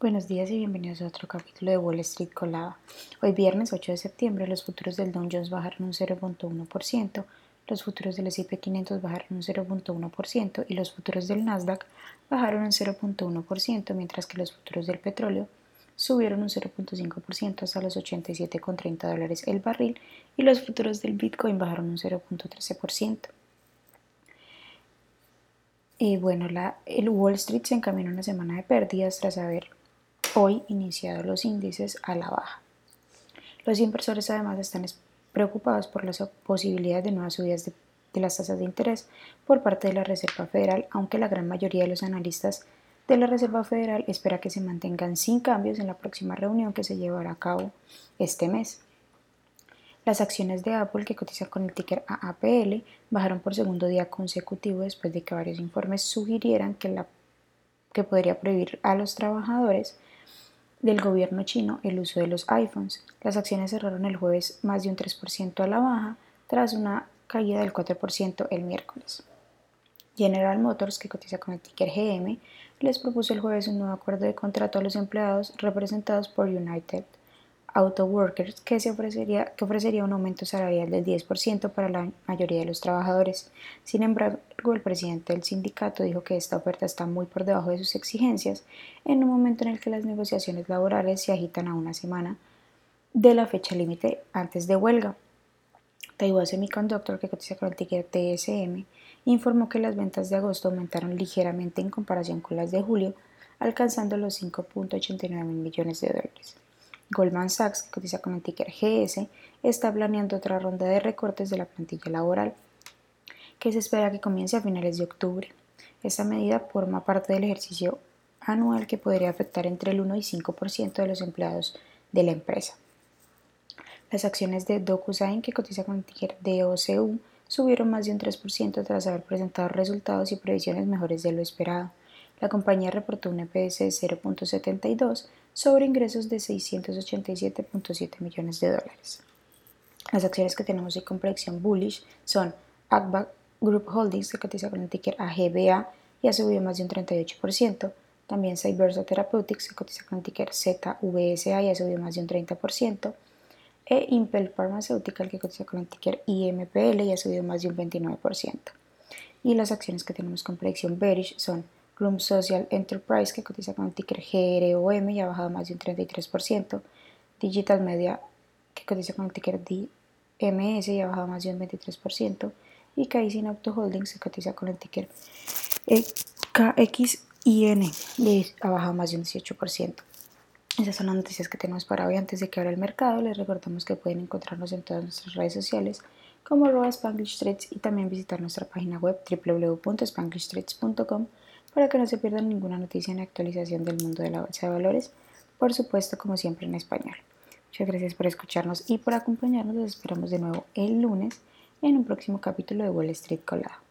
Buenos días y bienvenidos a otro capítulo de Wall Street Colada. Hoy viernes 8 de septiembre los futuros del Dow Jones bajaron un 0.1%, los futuros del S&P 500 bajaron un 0.1% y los futuros del Nasdaq bajaron un 0.1%, mientras que los futuros del petróleo subieron un 0.5% hasta los 87,30 dólares el barril y los futuros del Bitcoin bajaron un 0.13%. Y bueno, la, el Wall Street se encaminó una semana de pérdidas tras haber hoy iniciado los índices a la baja. Los inversores además están preocupados por las posibilidades de nuevas subidas de, de las tasas de interés por parte de la Reserva Federal, aunque la gran mayoría de los analistas de la Reserva Federal espera que se mantengan sin cambios en la próxima reunión que se llevará a cabo este mes. Las acciones de Apple, que cotizan con el ticker AAPL, bajaron por segundo día consecutivo después de que varios informes sugirieran que, la, que podría prohibir a los trabajadores del gobierno chino el uso de los iPhones. Las acciones cerraron el jueves más de un 3% a la baja, tras una caída del 4% el miércoles. General Motors, que cotiza con el ticker GM, les propuso el jueves un nuevo acuerdo de contrato a los empleados representados por United Auto Workers que, ofrecería, un aumento salarial del 10% para la mayoría de los trabajadores. Sin embargo, el presidente del sindicato dijo que esta oferta está muy por debajo de sus exigencias en un momento en el que las negociaciones laborales se agitan a una semana de la fecha límite antes de huelga. Taiwan Semiconductor, que cotiza con el ticket TSM, informó que las ventas de agosto aumentaron ligeramente en comparación con las de julio, alcanzando los 5.89 mil millones de dólares. Goldman Sachs, que cotiza con el ticker GS, está planeando otra ronda de recortes de la plantilla laboral, que se espera que comience a finales de octubre. Esta medida forma parte del ejercicio anual que podría afectar entre el 1 y 5% de los empleados de la empresa. Las acciones de DocuSign, que cotiza con el ticker DOCU, subieron más de un 3% tras haber presentado resultados y previsiones mejores de lo esperado. La compañía reportó un EPS de 0.72 sobre ingresos de 687.7 millones de dólares. Las acciones que tenemos hoy con proyección bullish son AGBA Group Holdings, que cotiza con el ticker AGBA y ha subido más de un 38%. También Cybersa Therapeutics, que cotiza con el ticker ZVSA y ha subido más de un 30% e Impel Pharmaceutical que cotiza con el ticker IMPL y ha subido más de un 29%. Y las acciones que tenemos con predicción bearish son Bloom Social Enterprise que cotiza con el ticker GROM y ha bajado más de un 33%, Digital Media que cotiza con el ticker DMS y ha bajado más de un 23%, y Kaizen Auto Holdings que cotiza con el ticker KXIN y ha bajado más de un 18%. Esas son las noticias que tenemos para hoy. Antes de que abra el mercado, les recordamos que pueden encontrarnos en todas nuestras redes sociales como arroba Spanglish Trades y también visitar nuestra página web www.spanglishtrades.com para que no se pierdan ninguna noticia ni actualización del mundo de la bolsa de valores, por supuesto como siempre en español. Muchas gracias por escucharnos y por acompañarnos. Los esperamos de nuevo el lunes en un próximo capítulo de Wall Street Colado.